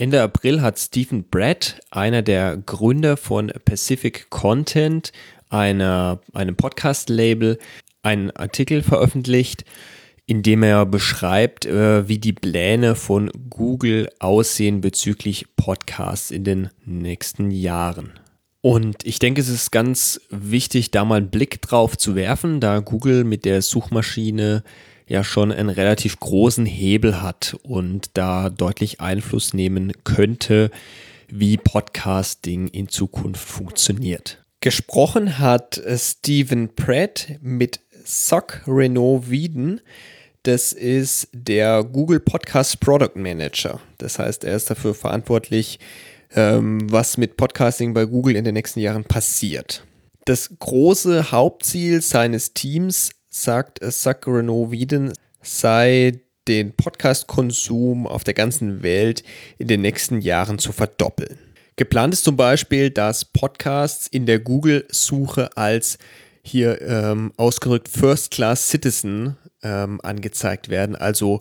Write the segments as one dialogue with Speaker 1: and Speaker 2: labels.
Speaker 1: Ende April hat Stephen Brett, einer der Gründer von Pacific Content, einer, einem Podcast-Label, einen Artikel veröffentlicht, in dem er beschreibt, äh, wie die Pläne von Google aussehen bezüglich Podcasts in den nächsten Jahren. Und ich denke, es ist ganz wichtig, da mal einen Blick drauf zu werfen, da Google mit der Suchmaschine ja schon einen relativ großen Hebel hat und da deutlich Einfluss nehmen könnte, wie Podcasting in Zukunft funktioniert. Gesprochen hat Stephen Pratt mit Sock Renault Wieden. Das ist der Google Podcast Product Manager. Das heißt, er ist dafür verantwortlich, ähm, was mit Podcasting bei Google in den nächsten Jahren passiert. Das große Hauptziel seines Teams, sagt Renault Wieden, sei den Podcast-Konsum auf der ganzen Welt in den nächsten Jahren zu verdoppeln. Geplant ist zum Beispiel, dass Podcasts in der Google-Suche als hier ähm, ausgedrückt First Class Citizen ähm, angezeigt werden, also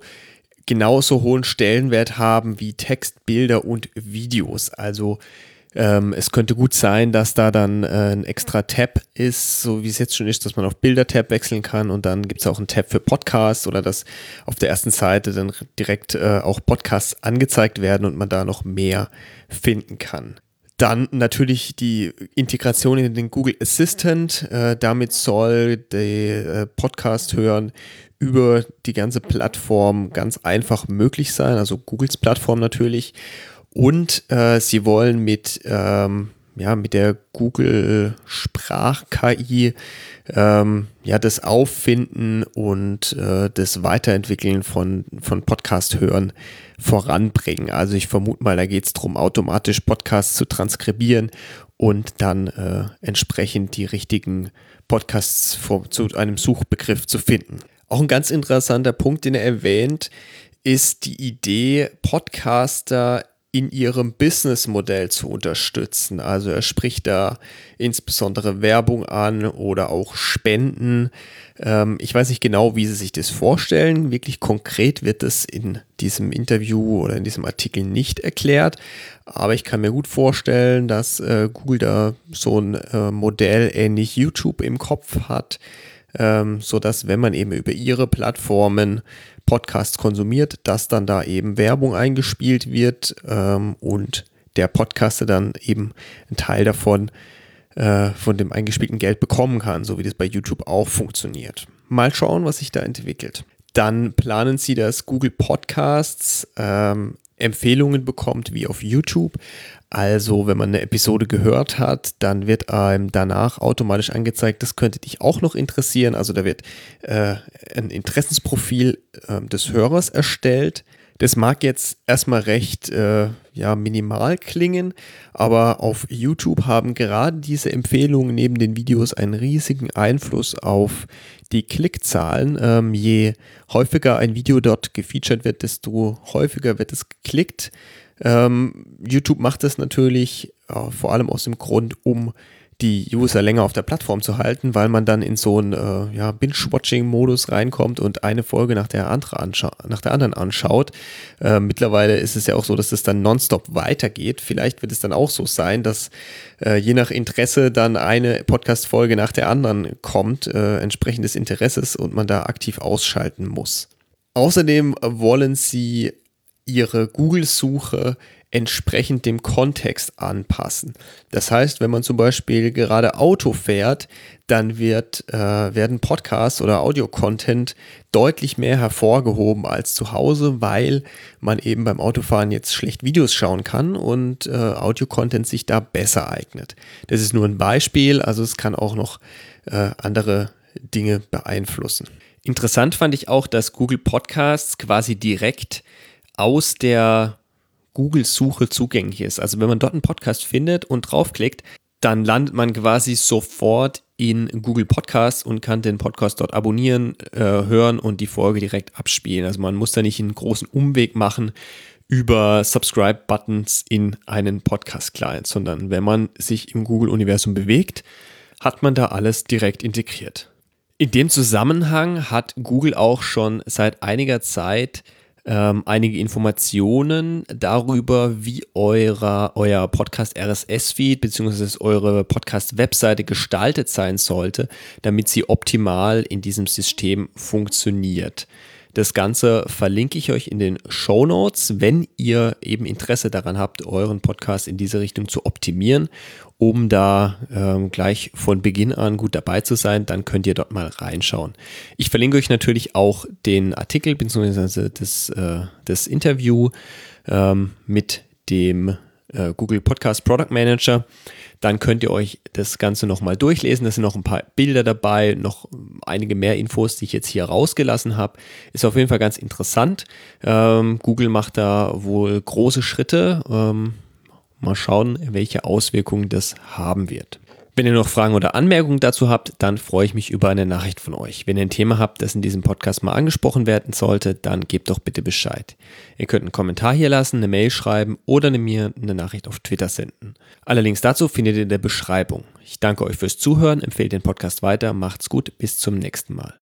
Speaker 1: genauso hohen Stellenwert haben wie Text, Bilder und Videos. Also ähm, es könnte gut sein, dass da dann äh, ein extra Tab ist, so wie es jetzt schon ist, dass man auf Bilder-Tab wechseln kann und dann gibt es auch einen Tab für Podcasts oder dass auf der ersten Seite dann direkt äh, auch Podcasts angezeigt werden und man da noch mehr finden kann. Dann natürlich die Integration in den Google Assistant. Äh, damit soll der äh, Podcast hören über die ganze Plattform ganz einfach möglich sein, also Googles Plattform natürlich. Und äh, sie wollen mit, ähm, ja, mit der Google Sprach-KI ähm, ja, das Auffinden und äh, das Weiterentwickeln von, von Podcast-Hören voranbringen. Also ich vermute mal, da geht es darum, automatisch Podcasts zu transkribieren und dann äh, entsprechend die richtigen Podcasts vor, zu einem Suchbegriff zu finden. Auch ein ganz interessanter Punkt, den er erwähnt, ist die Idee, Podcaster in ihrem Businessmodell zu unterstützen. Also er spricht da insbesondere Werbung an oder auch Spenden. Ähm, ich weiß nicht genau, wie Sie sich das vorstellen. Wirklich konkret wird es in diesem Interview oder in diesem Artikel nicht erklärt. Aber ich kann mir gut vorstellen, dass äh, Google da so ein äh, Modell ähnlich YouTube im Kopf hat ähm, so dass wenn man eben über ihre Plattformen Podcasts konsumiert, dass dann da eben Werbung eingespielt wird ähm, und der Podcaster dann eben einen Teil davon äh, von dem eingespielten Geld bekommen kann, so wie das bei YouTube auch funktioniert. Mal schauen, was sich da entwickelt. Dann planen sie, dass Google Podcasts ähm, Empfehlungen bekommt wie auf YouTube. Also, wenn man eine Episode gehört hat, dann wird einem danach automatisch angezeigt, das könnte dich auch noch interessieren. Also, da wird äh, ein Interessensprofil äh, des Hörers erstellt. Das mag jetzt erstmal recht äh, ja, minimal klingen, aber auf YouTube haben gerade diese Empfehlungen neben den Videos einen riesigen Einfluss auf die Klickzahlen. Ähm, je häufiger ein Video dort gefeatured wird, desto häufiger wird es geklickt. Ähm, YouTube macht das natürlich äh, vor allem aus dem Grund, um die User länger auf der Plattform zu halten, weil man dann in so einen äh, ja, Binge-Watching-Modus reinkommt und eine Folge nach der, andere nach der anderen anschaut. Äh, mittlerweile ist es ja auch so, dass es dann nonstop weitergeht. Vielleicht wird es dann auch so sein, dass äh, je nach Interesse dann eine Podcast-Folge nach der anderen kommt, äh, entsprechend des Interesses und man da aktiv ausschalten muss. Außerdem wollen sie ihre Google-Suche entsprechend dem Kontext anpassen. Das heißt, wenn man zum Beispiel gerade Auto fährt, dann wird, äh, werden Podcasts oder Audio-Content deutlich mehr hervorgehoben als zu Hause, weil man eben beim Autofahren jetzt schlecht Videos schauen kann und äh, Audio-Content sich da besser eignet. Das ist nur ein Beispiel, also es kann auch noch äh, andere Dinge beeinflussen. Interessant fand ich auch, dass Google Podcasts quasi direkt aus der Google-Suche zugänglich ist. Also wenn man dort einen Podcast findet und draufklickt, dann landet man quasi sofort in Google Podcasts und kann den Podcast dort abonnieren, äh, hören und die Folge direkt abspielen. Also man muss da nicht einen großen Umweg machen über Subscribe-Buttons in einen Podcast-Client, sondern wenn man sich im Google-Universum bewegt, hat man da alles direkt integriert. In dem Zusammenhang hat Google auch schon seit einiger Zeit ähm, einige Informationen darüber, wie eurer, euer Podcast RSS-Feed bzw. eure Podcast-Webseite gestaltet sein sollte, damit sie optimal in diesem System funktioniert. Das Ganze verlinke ich euch in den Show Notes, wenn ihr eben Interesse daran habt, euren Podcast in diese Richtung zu optimieren, um da ähm, gleich von Beginn an gut dabei zu sein, dann könnt ihr dort mal reinschauen. Ich verlinke euch natürlich auch den Artikel bzw. Das, äh, das Interview ähm, mit dem äh, Google Podcast Product Manager. Dann könnt ihr euch das Ganze nochmal durchlesen. Da sind noch ein paar Bilder dabei, noch einige mehr Infos, die ich jetzt hier rausgelassen habe. Ist auf jeden Fall ganz interessant. Ähm, Google macht da wohl große Schritte. Ähm, mal schauen, welche Auswirkungen das haben wird. Wenn ihr noch Fragen oder Anmerkungen dazu habt, dann freue ich mich über eine Nachricht von euch. Wenn ihr ein Thema habt, das in diesem Podcast mal angesprochen werden sollte, dann gebt doch bitte Bescheid. Ihr könnt einen Kommentar hier lassen, eine Mail schreiben oder mir eine Nachricht auf Twitter senden. Alle Links dazu findet ihr in der Beschreibung. Ich danke euch fürs Zuhören, empfehle den Podcast weiter, macht's gut, bis zum nächsten Mal.